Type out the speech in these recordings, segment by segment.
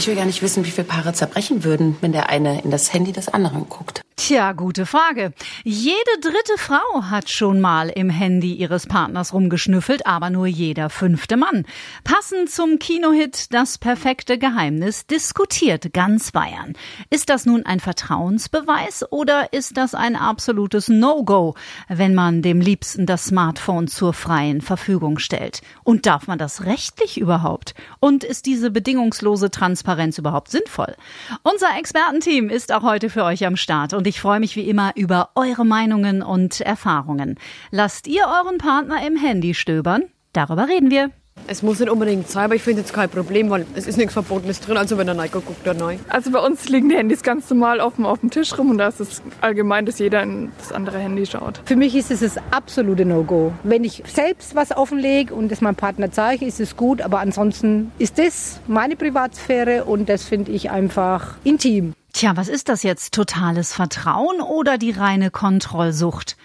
Ich will gar nicht wissen, wie viele Paare zerbrechen würden, wenn der eine in das Handy des anderen guckt. Tja, gute Frage. Jede dritte Frau hat schon mal im Handy ihres Partners rumgeschnüffelt, aber nur jeder fünfte Mann. Passend zum Kinohit Das perfekte Geheimnis diskutiert ganz Bayern. Ist das nun ein Vertrauensbeweis oder ist das ein absolutes No-Go, wenn man dem Liebsten das Smartphone zur freien Verfügung stellt? Und darf man das rechtlich überhaupt? Und ist diese bedingungslose Transparenz überhaupt sinnvoll? Unser Expertenteam ist auch heute für euch am Start und ich freue mich wie immer über eure Meinungen und Erfahrungen. Lasst ihr euren Partner im Handy stöbern? Darüber reden wir. Es muss nicht unbedingt sein, aber ich finde jetzt kein Problem, weil es ist nichts Verbotenes drin. Also wenn er neu guckt, dann neu. Also bei uns liegen die Handys ganz normal offen auf dem Tisch rum und da ist es allgemein, dass jeder in das andere Handy schaut. Für mich ist es das absolute No-Go. Wenn ich selbst was offenlege und es meinem Partner zeige, ist es gut, aber ansonsten ist das meine Privatsphäre und das finde ich einfach intim. Tja, was ist das jetzt? Totales Vertrauen oder die reine Kontrollsucht?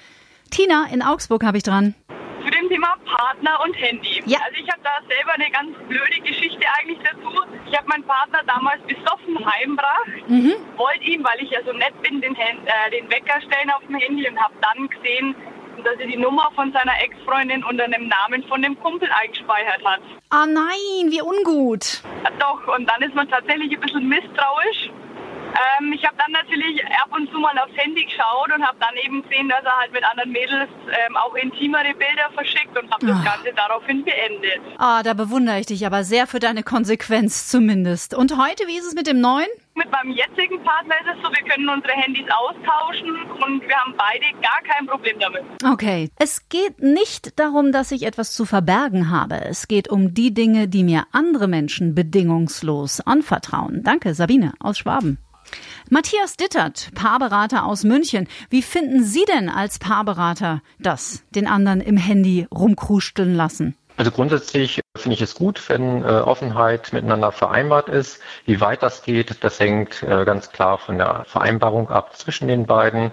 Tina, in Augsburg habe ich dran. Partner und Handy. Ja. Also ich habe da selber eine ganz blöde Geschichte eigentlich dazu. Ich habe meinen Partner damals besoffen heimgebracht, Mhm. wollte ihm, weil ich ja so nett bin, den, äh, den Wecker stellen auf dem Handy und habe dann gesehen, dass er die Nummer von seiner Ex-Freundin unter dem Namen von dem Kumpel eingespeichert hat. Ah nein, wie ungut. Ja, doch, und dann ist man tatsächlich ein bisschen misstrauisch. Ähm, ich habe dann natürlich ab und zu mal aufs Handy geschaut und habe dann eben gesehen, dass er halt mit anderen Mädels ähm, auch intimere Bilder verschickt und habe das Ah. Ganze daraufhin beendet. Ah, da bewundere ich dich aber sehr für deine Konsequenz zumindest. Und heute, wie ist es mit dem neuen? Mit meinem jetzigen Partner ist es so, wir können unsere Handys austauschen und wir haben beide gar kein Problem damit. Okay. Es geht nicht darum, dass ich etwas zu verbergen habe. Es geht um die Dinge, die mir andere Menschen bedingungslos anvertrauen. Danke, Sabine aus Schwaben. Matthias Dittert, Paarberater aus München. Wie finden Sie denn als Paarberater das, den anderen im Handy rumkrusteln lassen? Also grundsätzlich finde ich es gut, wenn äh, Offenheit miteinander vereinbart ist. Wie weit das geht, das hängt äh, ganz klar von der Vereinbarung ab zwischen den beiden.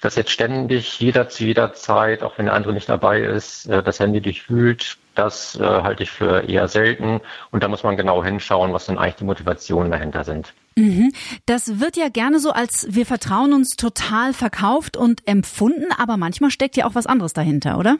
Dass jetzt ständig jeder zu jeder Zeit, auch wenn der andere nicht dabei ist, äh, das Handy durchwühlt, das äh, halte ich für eher selten. Und da muss man genau hinschauen, was denn eigentlich die Motivationen dahinter sind. Mhm. Das wird ja gerne so als wir vertrauen uns total verkauft und empfunden, aber manchmal steckt ja auch was anderes dahinter, oder?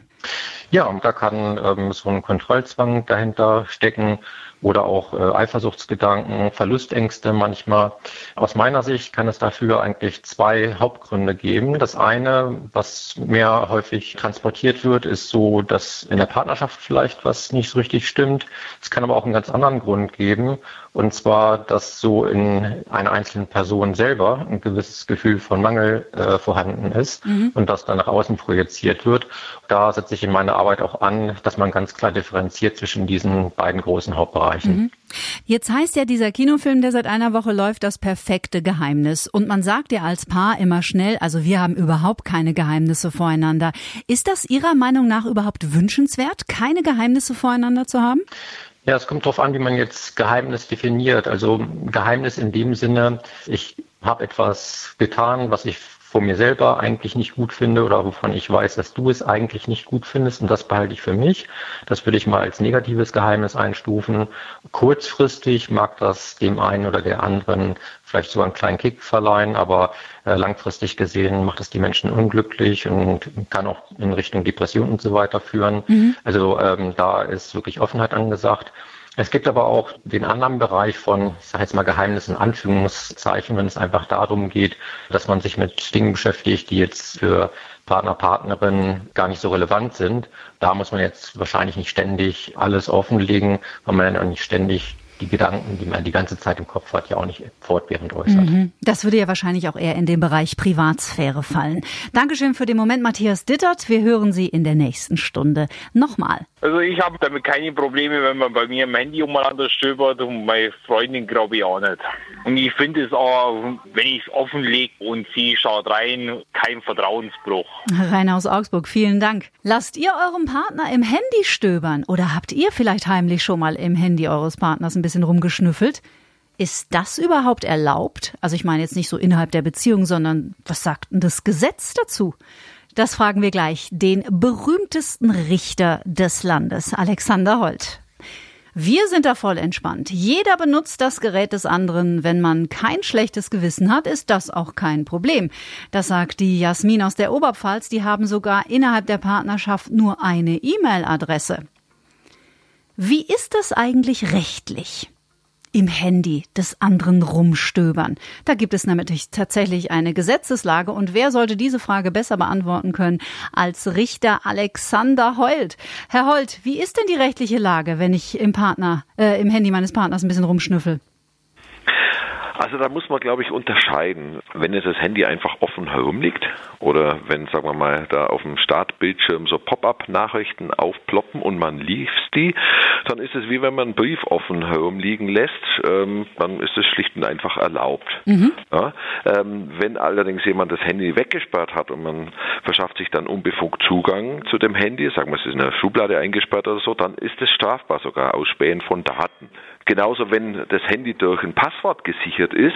Ja, und da kann ähm, so ein Kontrollzwang dahinter stecken oder auch äh, Eifersuchtsgedanken, Verlustängste manchmal. Aus meiner Sicht kann es dafür eigentlich zwei Hauptgründe geben. Das eine, was mehr häufig transportiert wird, ist so, dass in der Partnerschaft vielleicht was nicht so richtig stimmt. Es kann aber auch einen ganz anderen Grund geben. Und zwar, dass so in einer einzelnen Person selber ein gewisses Gefühl von Mangel äh, vorhanden ist und das dann nach außen projiziert wird. Da setze ich in meiner Arbeit auch an, dass man ganz klar differenziert zwischen diesen beiden großen Hauptbereichen. Jetzt heißt ja dieser Kinofilm, der seit einer Woche läuft, das perfekte Geheimnis. Und man sagt ja als Paar immer schnell, also wir haben überhaupt keine Geheimnisse voreinander. Ist das Ihrer Meinung nach überhaupt wünschenswert, keine Geheimnisse voreinander zu haben? Ja, es kommt darauf an, wie man jetzt Geheimnis definiert. Also Geheimnis in dem Sinne, ich habe etwas getan, was ich vor mir selber eigentlich nicht gut finde oder wovon ich weiß, dass du es eigentlich nicht gut findest und das behalte ich für mich. Das würde ich mal als negatives Geheimnis einstufen. Kurzfristig mag das dem einen oder der anderen vielleicht sogar einen kleinen Kick verleihen, aber äh, langfristig gesehen macht es die Menschen unglücklich und kann auch in Richtung Depression und so weiter führen. Also ähm, da ist wirklich Offenheit angesagt. Es gibt aber auch den anderen Bereich von, ich sage jetzt mal Geheimnis in Anführungszeichen, wenn es einfach darum geht, dass man sich mit Dingen beschäftigt, die jetzt für Partner, Partnerin gar nicht so relevant sind. Da muss man jetzt wahrscheinlich nicht ständig alles offenlegen, weil man auch nicht ständig die Gedanken, die man die ganze Zeit im Kopf hat, ja auch nicht fortwährend äußert. Das würde ja wahrscheinlich auch eher in den Bereich Privatsphäre fallen. Dankeschön für den Moment, Matthias Dittert. Wir hören Sie in der nächsten Stunde nochmal. Also ich habe damit keine Probleme, wenn man bei mir im Handy umeinander stöbert und meine Freundin glaube ich auch nicht. Und ich finde es auch, wenn ich es offenlege und sie schaut rein, kein Vertrauensbruch. Rainer aus Augsburg, vielen Dank. Lasst ihr eurem Partner im Handy stöbern oder habt ihr vielleicht heimlich schon mal im Handy eures Partners ein bisschen rumgeschnüffelt? Ist das überhaupt erlaubt? Also ich meine jetzt nicht so innerhalb der Beziehung, sondern was sagt denn das Gesetz dazu? Das fragen wir gleich den berühmtesten Richter des Landes, Alexander Holt. Wir sind da voll entspannt. Jeder benutzt das Gerät des anderen. Wenn man kein schlechtes Gewissen hat, ist das auch kein Problem. Das sagt die Jasmin aus der Oberpfalz. Die haben sogar innerhalb der Partnerschaft nur eine E-Mail-Adresse. Wie ist das eigentlich rechtlich? Im Handy des anderen rumstöbern. Da gibt es nämlich tatsächlich eine Gesetzeslage und wer sollte diese Frage besser beantworten können als Richter Alexander Holt. Herr Holt, wie ist denn die rechtliche Lage, wenn ich im Partner, äh, im Handy meines Partners ein bisschen rumschnüffel? Also da muss man, glaube ich, unterscheiden. Wenn jetzt das Handy einfach offen herumliegt oder wenn, sagen wir mal, da auf dem Startbildschirm so Pop-up-Nachrichten aufploppen und man liest die, dann ist es wie wenn man einen Brief offen herumliegen lässt, ähm, dann ist es schlicht und einfach erlaubt. Mhm. Ja? Ähm, wenn allerdings jemand das Handy weggesperrt hat und man verschafft sich dann unbefugt Zugang zu dem Handy, sagen wir, es ist in der Schublade eingesperrt oder so, dann ist es strafbar sogar, Ausspähen von Daten. Genauso, wenn das Handy durch ein Passwort gesichert ist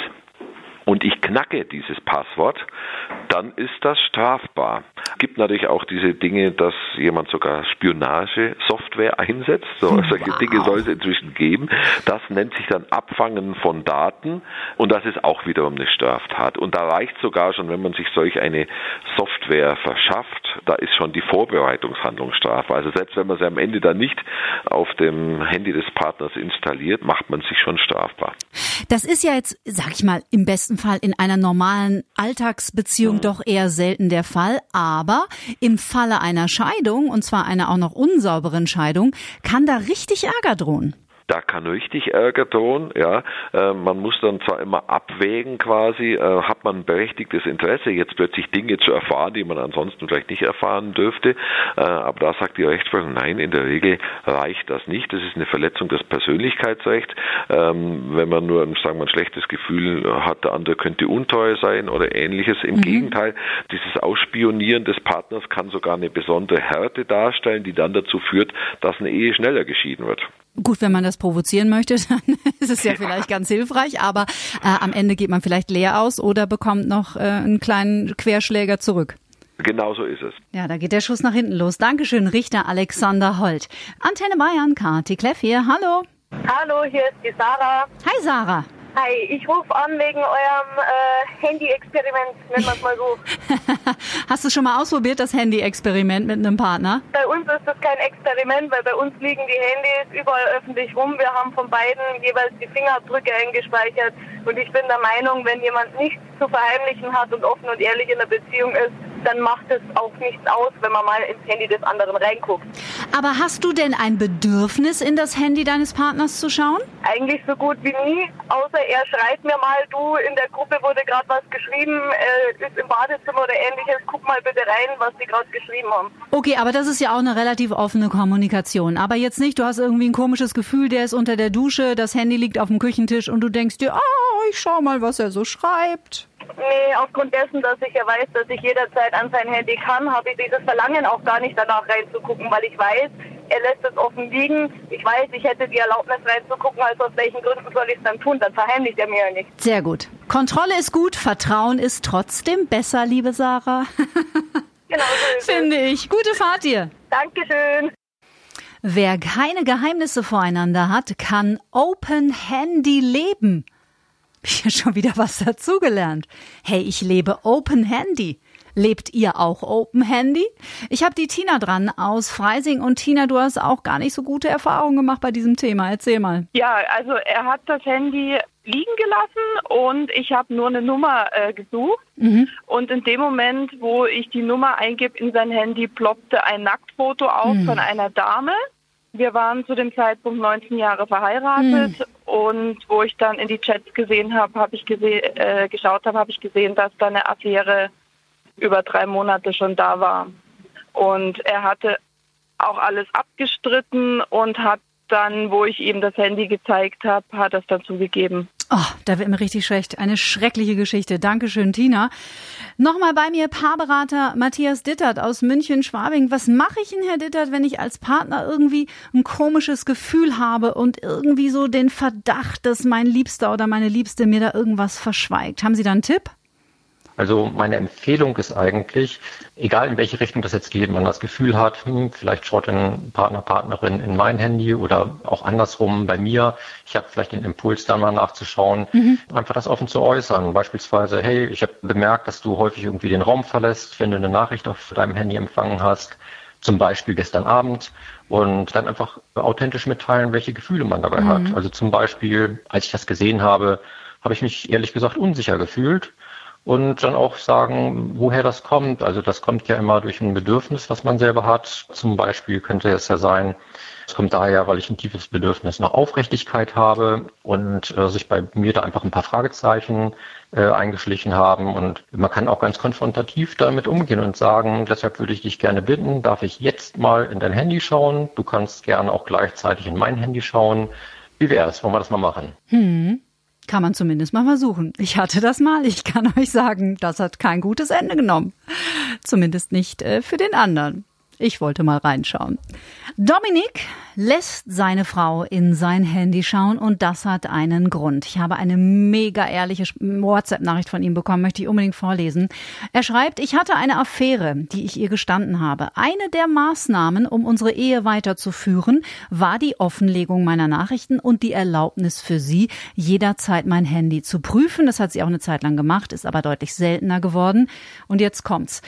und ich knacke dieses Passwort, dann ist das strafbar. Es gibt natürlich auch diese Dinge, dass jemand sogar Spionagesoftware einsetzt. So, wow. Solche Dinge soll es inzwischen geben. Das nennt sich dann Abfangen von Daten und das ist auch wiederum eine Straftat. Und da reicht sogar schon, wenn man sich solch eine Software verschafft, da ist schon die Vorbereitungshandlung strafbar. Also selbst wenn man sie am Ende dann nicht auf dem Handy des Partners installiert, macht man sich schon strafbar. Das ist ja jetzt, sag ich mal, im besten Fall in einer normalen Alltagsbeziehung mhm. doch eher selten der Fall. Aber im Falle einer Scheidung, und zwar einer auch noch unsauberen Scheidung, kann da richtig Ärger drohen da kann richtig Ärger drohen. Ja, äh, man muss dann zwar immer abwägen, quasi, äh, hat man ein berechtigtes Interesse, jetzt plötzlich Dinge zu erfahren, die man ansonsten vielleicht nicht erfahren dürfte. Äh, aber da sagt die Rechtsprechung, nein, in der Regel reicht das nicht. Das ist eine Verletzung des Persönlichkeitsrechts. Ähm, wenn man nur, sagen wir, ein schlechtes Gefühl hat, der andere könnte untreu sein oder ähnliches. Im mhm. Gegenteil, dieses Ausspionieren des Partners kann sogar eine besondere Härte darstellen, die dann dazu führt, dass eine Ehe schneller geschieden wird. Gut, wenn man das provozieren möchte, dann ist es ja vielleicht ganz hilfreich, aber äh, am Ende geht man vielleicht leer aus oder bekommt noch äh, einen kleinen Querschläger zurück. Genau so ist es. Ja, da geht der Schuss nach hinten los. Dankeschön, Richter Alexander Holt. Antenne Bayern, Kati Kleff hier. Hallo. Hallo, hier ist die Sarah. Hi, Sarah. Hi, ich rufe an wegen eurem äh, Handy-Experiment, nennen wir es mal so. Hast du schon mal ausprobiert, das Handy-Experiment mit einem Partner? Bei uns ist das kein Experiment, weil bei uns liegen die Handys überall öffentlich rum. Wir haben von beiden jeweils die Fingerabdrücke eingespeichert. Und ich bin der Meinung, wenn jemand nichts zu verheimlichen hat und offen und ehrlich in einer Beziehung ist, dann macht es auch nichts aus, wenn man mal ins Handy des anderen reinguckt. Aber hast du denn ein Bedürfnis, in das Handy deines Partners zu schauen? Eigentlich so gut wie nie, außer er schreibt mir mal, du, in der Gruppe wurde gerade was geschrieben, äh, ist im Badezimmer oder ähnliches, guck mal bitte rein, was sie gerade geschrieben haben. Okay, aber das ist ja auch eine relativ offene Kommunikation. Aber jetzt nicht, du hast irgendwie ein komisches Gefühl, der ist unter der Dusche, das Handy liegt auf dem Küchentisch und du denkst dir, oh, ich schau mal, was er so schreibt. Nee, aufgrund dessen, dass ich ja weiß, dass ich jederzeit an sein Handy kann, habe ich dieses Verlangen auch gar nicht danach reinzugucken, weil ich weiß, er lässt es offen liegen. Ich weiß, ich hätte die Erlaubnis reinzugucken, also aus welchen Gründen soll ich es dann tun? Dann verheimlicht er mir ja nicht. Sehr gut. Kontrolle ist gut, Vertrauen ist trotzdem besser, liebe Sarah. genau so Finde ich. Gute Fahrt dir. Dankeschön. Wer keine Geheimnisse voreinander hat, kann Open Handy leben. Ich habe schon wieder was dazugelernt. Hey, ich lebe Open Handy. Lebt ihr auch Open Handy? Ich habe die Tina dran aus Freising und Tina, du hast auch gar nicht so gute Erfahrungen gemacht bei diesem Thema. Erzähl mal. Ja, also er hat das Handy liegen gelassen und ich habe nur eine Nummer äh, gesucht. Mhm. Und in dem Moment, wo ich die Nummer eingebe in sein Handy, ploppte ein Nacktfoto auf mhm. von einer Dame. Wir waren zu dem Zeitpunkt 19 Jahre verheiratet mhm. und wo ich dann in die Chats gesehen habe, habe ich gese äh, geschaut habe, habe ich gesehen, dass da eine Affäre über drei Monate schon da war. Und er hatte auch alles abgestritten und hat dann, wo ich ihm das Handy gezeigt habe, hat er es dann zugegeben. Oh, da wird mir richtig schlecht. Eine schreckliche Geschichte. Dankeschön, Tina. Nochmal bei mir Paarberater Matthias Dittert aus München-Schwabing. Was mache ich denn, Herr Dittert, wenn ich als Partner irgendwie ein komisches Gefühl habe und irgendwie so den Verdacht, dass mein Liebster oder meine Liebste mir da irgendwas verschweigt? Haben Sie da einen Tipp? Also meine Empfehlung ist eigentlich, egal in welche Richtung das jetzt geht, man das Gefühl hat, hm, vielleicht schaut ein Partner, Partnerin in mein Handy oder auch andersrum bei mir. Ich habe vielleicht den Impuls, da mal nachzuschauen, mhm. einfach das offen zu äußern. Beispielsweise, hey, ich habe bemerkt, dass du häufig irgendwie den Raum verlässt, wenn du eine Nachricht auf deinem Handy empfangen hast zum Beispiel gestern Abend und dann einfach authentisch mitteilen, welche Gefühle man dabei mhm. hat. Also zum Beispiel, als ich das gesehen habe, habe ich mich ehrlich gesagt unsicher gefühlt und dann auch sagen, woher das kommt. Also das kommt ja immer durch ein Bedürfnis, was man selber hat. Zum Beispiel könnte es ja sein, es kommt daher, weil ich ein tiefes Bedürfnis nach Aufrichtigkeit habe und äh, sich bei mir da einfach ein paar Fragezeichen äh, eingeschlichen haben. Und man kann auch ganz konfrontativ damit umgehen und sagen, deshalb würde ich dich gerne bitten, darf ich jetzt mal in dein Handy schauen? Du kannst gerne auch gleichzeitig in mein Handy schauen. Wie wäre es? Wollen wir das mal machen? Hm. Kann man zumindest mal versuchen. Ich hatte das mal. Ich kann euch sagen, das hat kein gutes Ende genommen. Zumindest nicht äh, für den anderen. Ich wollte mal reinschauen. Dominik lässt seine Frau in sein Handy schauen und das hat einen Grund. Ich habe eine mega ehrliche WhatsApp-Nachricht von ihm bekommen, möchte ich unbedingt vorlesen. Er schreibt, ich hatte eine Affäre, die ich ihr gestanden habe. Eine der Maßnahmen, um unsere Ehe weiterzuführen, war die Offenlegung meiner Nachrichten und die Erlaubnis für sie, jederzeit mein Handy zu prüfen. Das hat sie auch eine Zeit lang gemacht, ist aber deutlich seltener geworden. Und jetzt kommt's.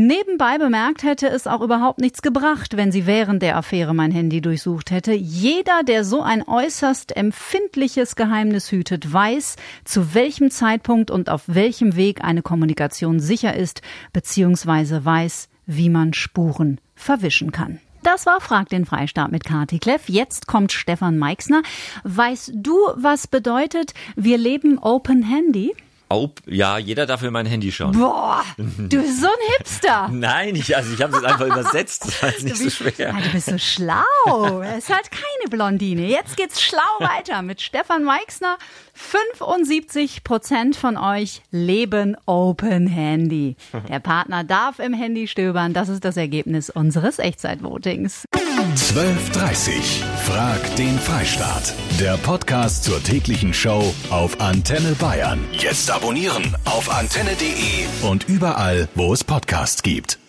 Nebenbei bemerkt hätte es auch überhaupt nichts gebracht, wenn sie während der Affäre mein Handy durchsucht hätte. Jeder, der so ein äußerst empfindliches Geheimnis hütet, weiß, zu welchem Zeitpunkt und auf welchem Weg eine Kommunikation sicher ist, beziehungsweise weiß, wie man Spuren verwischen kann. Das war Frag den Freistaat mit Kati Kleff. Jetzt kommt Stefan Meixner. Weißt du, was bedeutet, wir leben Open Handy? Oh, ja, jeder darf in mein Handy schauen. Boah, du bist so ein Hipster. Nein, ich, also ich habe es einfach übersetzt. Das war jetzt nicht bist, so schwer. du bist so schlau. Es ist halt keine Blondine. Jetzt geht's schlau weiter mit Stefan Meixner. 75 Prozent von euch leben Open Handy. Der Partner darf im Handy stöbern. Das ist das Ergebnis unseres Echtzeitvotings. 12.30 Frag den Freistaat. Der Podcast zur täglichen Show auf Antenne Bayern. Jetzt abonnieren auf antenne.de und überall, wo es Podcasts gibt.